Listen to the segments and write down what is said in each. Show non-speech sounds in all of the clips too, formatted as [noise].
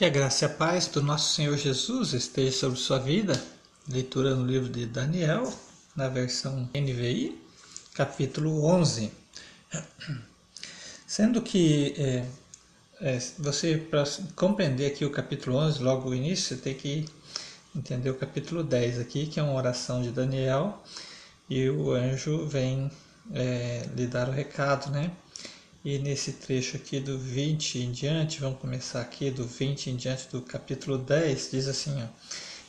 Que a graça e a paz do nosso Senhor Jesus esteja sobre sua vida. Leitura no livro de Daniel, na versão NVI, capítulo 11. Sendo que é, é, você, para compreender aqui o capítulo 11, logo o início, você tem que entender o capítulo 10 aqui, que é uma oração de Daniel, e o anjo vem é, lhe dar o recado, né? E nesse trecho aqui do 20 em diante, vamos começar aqui do 20 em diante do capítulo 10, diz assim, ó,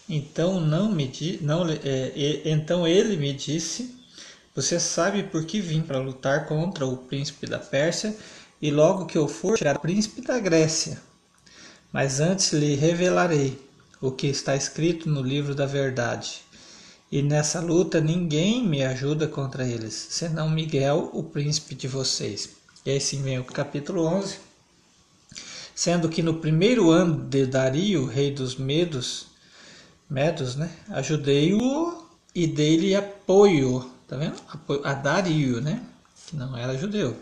então não me di, não é, então ele me disse, você sabe por que vim para lutar contra o príncipe da Pérsia e logo que eu for tirar o príncipe da Grécia. Mas antes lhe revelarei o que está escrito no livro da verdade. E nessa luta ninguém me ajuda contra eles, senão Miguel, o príncipe de vocês. E aí sim vem o capítulo 11. Sendo que no primeiro ano de Dario, rei dos Medos, Medos, né? Ajudei-o e dei-lhe apoio, tá vendo? Apoio a Dario, né? Que não era judeu.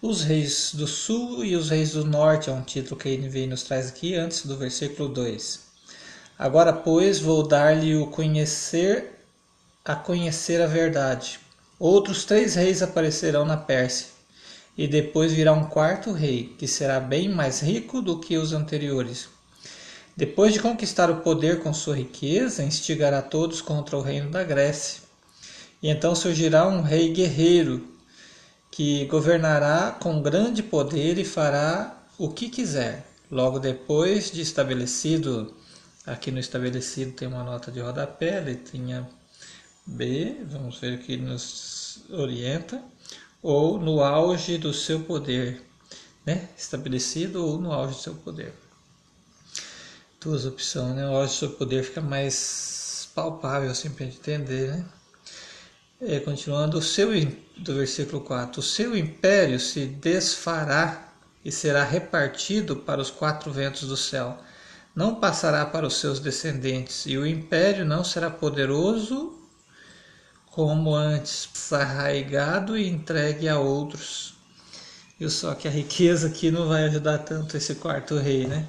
Os reis do sul e os reis do norte é um título que a NVI nos traz aqui antes do versículo 2. Agora, pois, vou dar-lhe o conhecer a conhecer a verdade. Outros três reis aparecerão na Pérsia e depois virá um quarto rei, que será bem mais rico do que os anteriores. Depois de conquistar o poder com sua riqueza, instigará todos contra o reino da Grécia. E então surgirá um rei guerreiro, que governará com grande poder e fará o que quiser. Logo depois de estabelecido, aqui no estabelecido tem uma nota de rodapé, letrinha B, vamos ver o que nos orienta ou no auge do seu poder, né? estabelecido ou no auge do seu poder. Duas opções, né? O auge do seu poder fica mais palpável assim para entender, né? É, continuando, o seu, do versículo 4: O seu império se desfará e será repartido para os quatro ventos do céu. Não passará para os seus descendentes, e o império não será poderoso como antes, arraigado e entregue a outros. E só que a riqueza aqui não vai ajudar tanto esse quarto rei, né?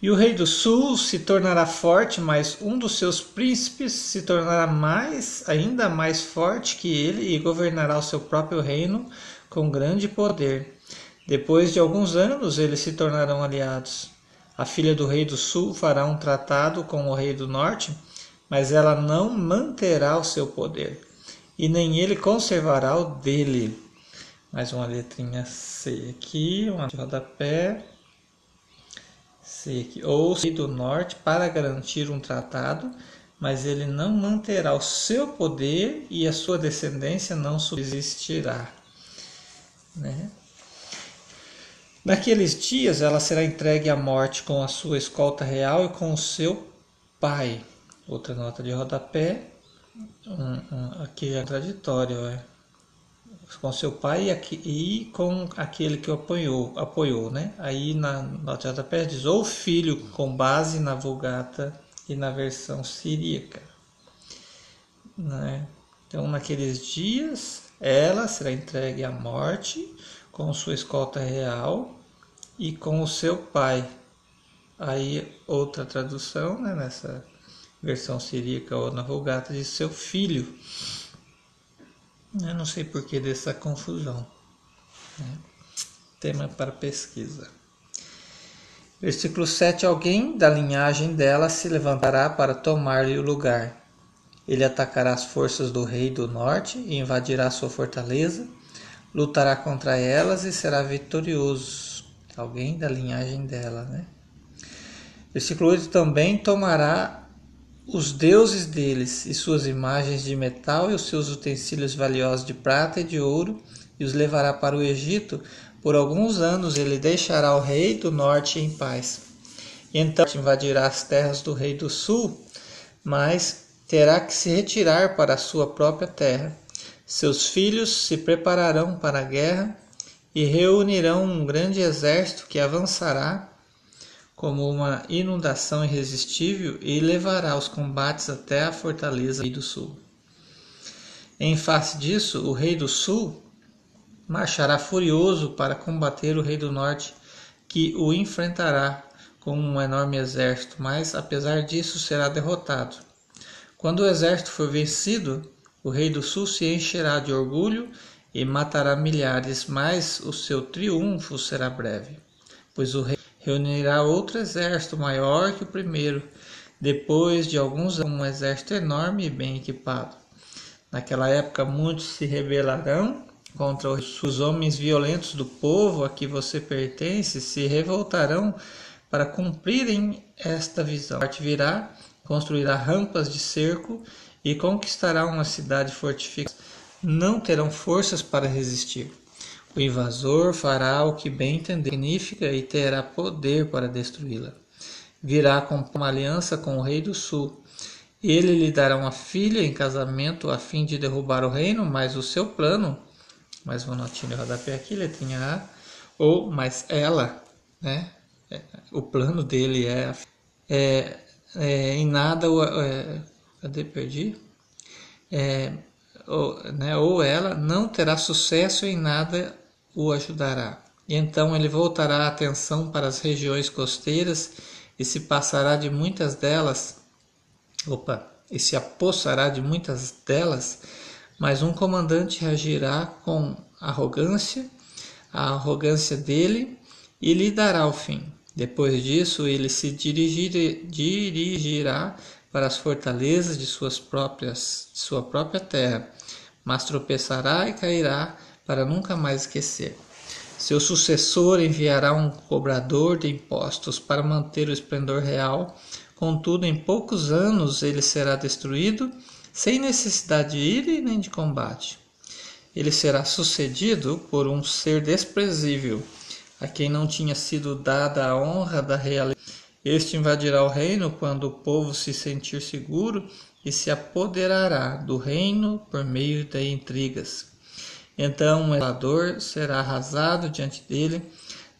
E o rei do sul se tornará forte, mas um dos seus príncipes se tornará mais, ainda mais forte que ele e governará o seu próprio reino com grande poder. Depois de alguns anos, eles se tornarão aliados. A filha do rei do sul fará um tratado com o rei do norte mas ela não manterá o seu poder, e nem ele conservará o dele. Mais uma letrinha C aqui, uma de rodapé. C aqui. Ou do norte para garantir um tratado, mas ele não manterá o seu poder e a sua descendência não subsistirá. Né? Naqueles dias ela será entregue à morte com a sua escolta real e com o seu pai outra nota de rodapé, um, um, aqui é contraditório, é, com seu pai e, aqui, e, com aquele que o apoiou, apoiou, né? Aí na nota de rodapé diz ou filho com base na Vulgata e na versão siríaca, né? Então naqueles dias ela será entregue à morte com sua escolta real e com o seu pai. Aí outra tradução, né, nessa versão siríaca ou na Vulgata, de seu filho. Eu não sei por que dessa confusão. Né? Tema para pesquisa. Versículo 7: Alguém da linhagem dela se levantará para tomar-lhe o lugar. Ele atacará as forças do rei do norte e invadirá sua fortaleza, lutará contra elas e será vitorioso. Alguém da linhagem dela, né? Versículo 8: Também tomará os deuses deles e suas imagens de metal e os seus utensílios valiosos de prata e de ouro, e os levará para o Egito. Por alguns anos ele deixará o rei do norte em paz. Então invadirá as terras do rei do sul, mas terá que se retirar para a sua própria terra. Seus filhos se prepararão para a guerra e reunirão um grande exército que avançará como uma inundação irresistível e levará os combates até a fortaleza do sul. Em face disso, o rei do sul marchará furioso para combater o rei do norte, que o enfrentará com um enorme exército, mas apesar disso será derrotado. Quando o exército for vencido, o rei do sul se encherá de orgulho e matará milhares, mas o seu triunfo será breve, pois o rei reunirá outro exército maior que o primeiro, depois de alguns anos, um exército enorme e bem equipado. Naquela época, muitos se rebelarão contra os homens violentos do povo a que você pertence, se revoltarão para cumprirem esta visão. Parte virá, construirá rampas de cerco e conquistará uma cidade fortificada. Não terão forças para resistir. O invasor fará o que bem entender significa e terá poder para destruí-la. Virá com uma aliança com o rei do sul ele lhe dará uma filha em casamento a fim de derrubar o reino, mas o seu plano, mais uma notinha de rodapé aqui, letrinha A, ou mas ela, né? É, o plano dele é, é, é em nada, é, cadê, perdi? É, ou, né, ou ela não terá sucesso em nada o ajudará. E então ele voltará a atenção para as regiões costeiras e se passará de muitas delas opa, e se apossará de muitas delas, mas um comandante reagirá com arrogância, a arrogância dele, e lhe dará o fim. Depois disso, ele se dirigir, dirigirá para as fortalezas de suas próprias, de sua própria terra, mas tropeçará e cairá para nunca mais esquecer. Seu sucessor enviará um cobrador de impostos para manter o esplendor real Contudo, em poucos anos ele será destruído, sem necessidade de ira nem de combate. Ele será sucedido por um ser desprezível, a quem não tinha sido dada a honra da realeza. Este invadirá o reino quando o povo se sentir seguro e se apoderará do reino por meio de intrigas. Então o elador será arrasado diante dele,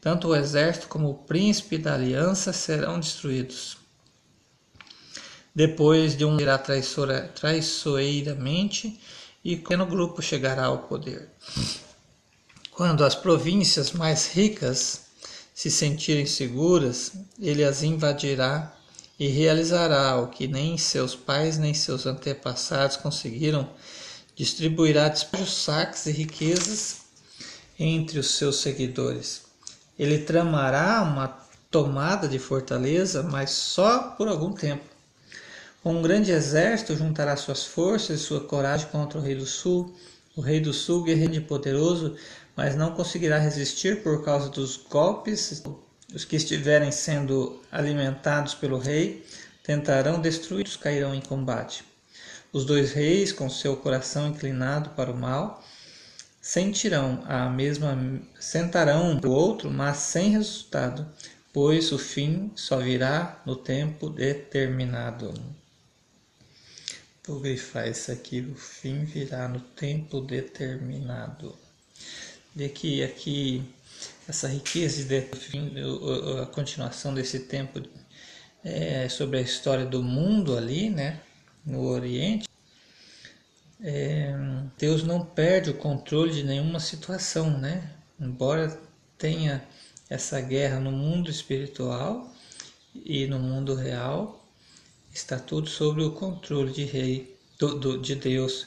tanto o exército como o príncipe da aliança serão destruídos. Depois de um irá traiçoeiramente e no grupo chegará ao poder. Quando as províncias mais ricas se sentirem seguras, ele as invadirá e realizará o que nem seus pais nem seus antepassados conseguiram, distribuirá saques e riquezas entre os seus seguidores. Ele tramará uma tomada de fortaleza, mas só por algum tempo. Um grande exército juntará suas forças e sua coragem contra o rei do sul. O rei do sul, guerreiro e poderoso, mas não conseguirá resistir por causa dos golpes. Os que estiverem sendo alimentados pelo rei tentarão destruí-los, cairão em combate. Os dois reis, com seu coração inclinado para o mal, sentirão a mesma sentarão o outro, mas sem resultado, pois o fim só virá no tempo determinado. Vou grifar isso aqui, o fim virá no tempo determinado. De que aqui essa riqueza de a continuação desse tempo é, sobre a história do mundo ali, né, no Oriente, é, Deus não perde o controle de nenhuma situação, né? Embora tenha essa guerra no mundo espiritual e no mundo real, está tudo sob o controle de rei do, do, de Deus,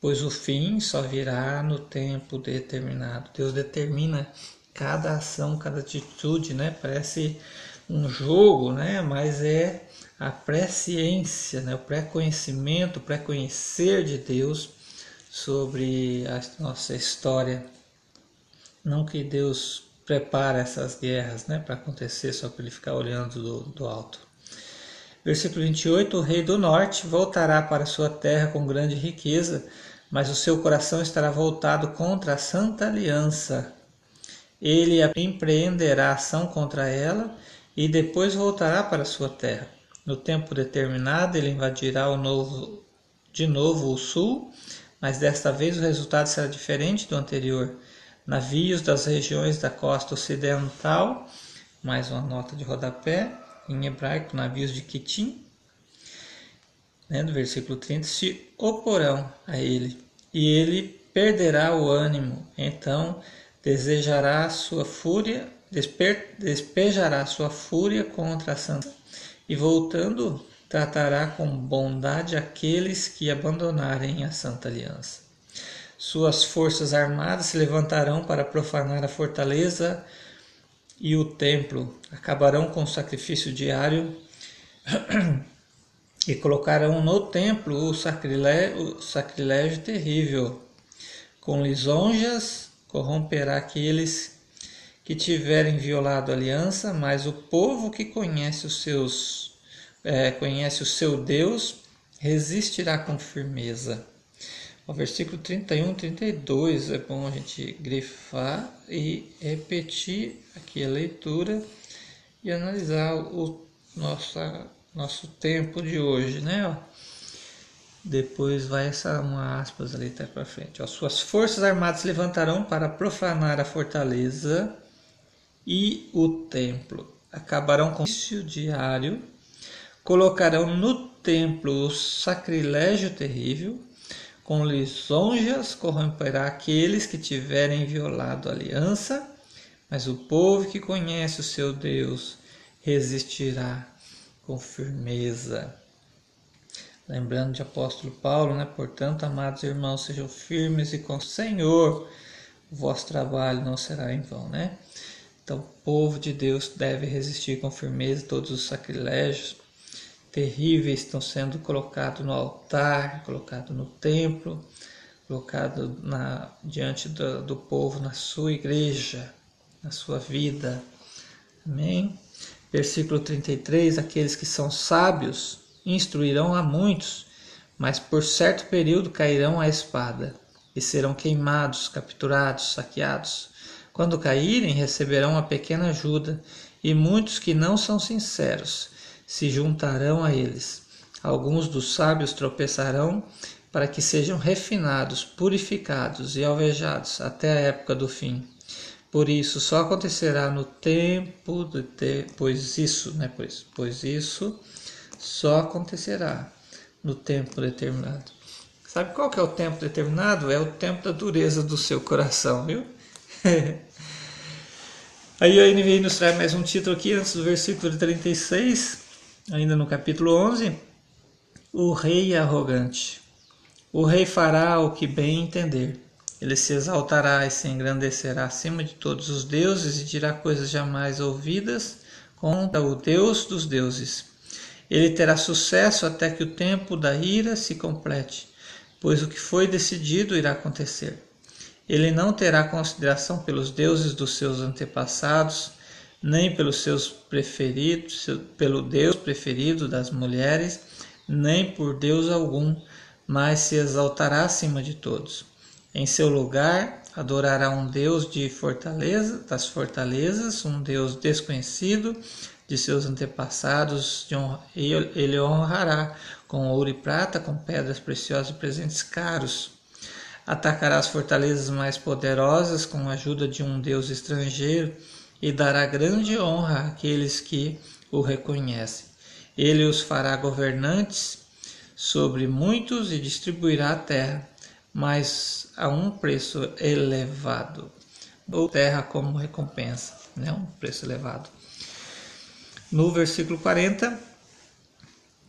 pois o fim só virá no tempo determinado. Deus determina cada ação, cada atitude, né? Parece um jogo, né? Mas é a presciência, né? O pré-conhecimento, o pré-conhecer de Deus sobre a nossa história. Não que Deus prepara essas guerras, né, para acontecer só para ele ficar olhando do, do alto. Versículo 28: O rei do norte voltará para sua terra com grande riqueza, mas o seu coração estará voltado contra a santa aliança. Ele empreenderá ação contra ela e depois voltará para sua terra. No tempo determinado, ele invadirá novo, de novo o sul, mas desta vez o resultado será diferente do anterior. Navios das regiões da costa ocidental, mais uma nota de rodapé, em hebraico, navios de Quitim, né, do versículo 30, se oporão a ele, e ele perderá o ânimo, então desejará sua fúria despejará sua fúria contra a santa e voltando tratará com bondade aqueles que abandonarem a santa aliança. Suas forças armadas se levantarão para profanar a fortaleza e o templo, acabarão com o sacrifício diário [clears throat] e colocarão no templo o sacrilégio, o sacrilégio terrível. Com lisonjas corromperá aqueles que tiverem violado a aliança, mas o povo que conhece os seus é, conhece o seu Deus resistirá com firmeza. O versículo 31, 32 é bom a gente grifar e repetir aqui a leitura e analisar o nossa, nosso tempo de hoje, né? Depois vai essa uma aspas ali até para frente. Ó, Suas forças armadas se levantarão para profanar a fortaleza e o templo. Acabarão com o diário, colocarão no templo o sacrilégio terrível, com lisonjas corromperá aqueles que tiverem violado a aliança, mas o povo que conhece o seu Deus resistirá com firmeza. Lembrando de apóstolo Paulo, né? Portanto, amados irmãos, sejam firmes e com o Senhor, o vosso trabalho não será em vão, né? Então, o povo de Deus deve resistir com firmeza todos os sacrilégios terríveis estão sendo colocados no altar, colocados no templo, colocado na, diante do, do povo, na sua igreja, na sua vida. Amém? Versículo 33: Aqueles que são sábios instruirão a muitos, mas por certo período cairão à espada e serão queimados, capturados, saqueados. Quando caírem, receberão uma pequena ajuda, e muitos que não são sinceros se juntarão a eles. Alguns dos sábios tropeçarão para que sejam refinados, purificados e alvejados até a época do fim. Por isso só acontecerá no tempo de pois isso, né, pois, pois isso só acontecerá no tempo determinado. Sabe qual que é o tempo determinado? É o tempo da dureza do seu coração, viu? [laughs] Aí a NVI nos traz mais um título aqui antes do versículo 36, ainda no capítulo 11, o rei arrogante. O rei fará o que bem entender ele se exaltará e se engrandecerá acima de todos os deuses e dirá coisas jamais ouvidas contra o Deus dos deuses. Ele terá sucesso até que o tempo da ira se complete, pois o que foi decidido irá acontecer. Ele não terá consideração pelos deuses dos seus antepassados, nem pelos seus preferidos, pelo Deus preferido das mulheres, nem por Deus algum, mas se exaltará acima de todos. Em seu lugar, adorará um Deus de fortaleza, das fortalezas, um Deus desconhecido de seus antepassados, e ele honrará com ouro e prata, com pedras preciosas e presentes caros. Atacará as fortalezas mais poderosas com a ajuda de um Deus estrangeiro e dará grande honra àqueles que o reconhecem. Ele os fará governantes sobre muitos e distribuirá a terra mas a um preço elevado, ou terra como recompensa, né? um preço elevado. No versículo 40,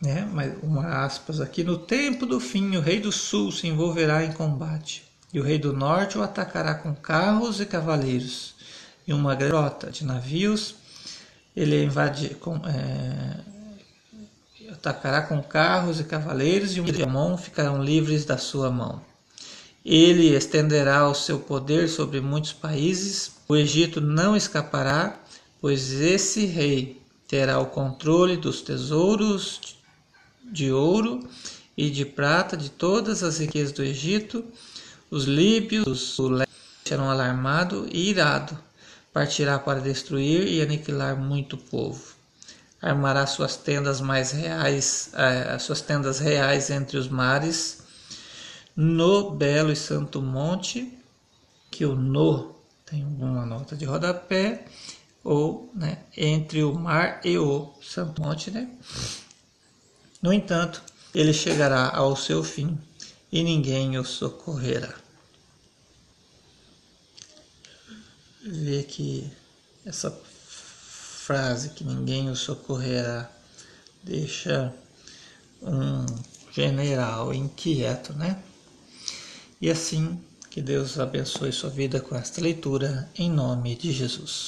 né? mais uma aspas aqui, no tempo do fim o rei do sul se envolverá em combate, e o rei do norte o atacará com carros e cavaleiros, e uma grota de navios, ele invade, com, é, atacará com carros e cavaleiros, e o Amon ficarão livres da sua mão. Ele estenderá o seu poder sobre muitos países. O Egito não escapará, pois esse rei terá o controle dos tesouros de ouro e de prata de todas as riquezas do Egito. Os líbios leste serão alarmado e irado. Partirá para destruir e aniquilar muito povo. Armará suas tendas mais reais, eh, suas tendas reais entre os mares no belo e santo monte, que o no tem uma nota de rodapé, ou né, entre o mar e o santo monte. Né? No entanto, ele chegará ao seu fim e ninguém o socorrerá. Ver aqui essa frase que ninguém o socorrerá deixa um general inquieto, né? E assim, que Deus abençoe sua vida com esta leitura, em nome de Jesus.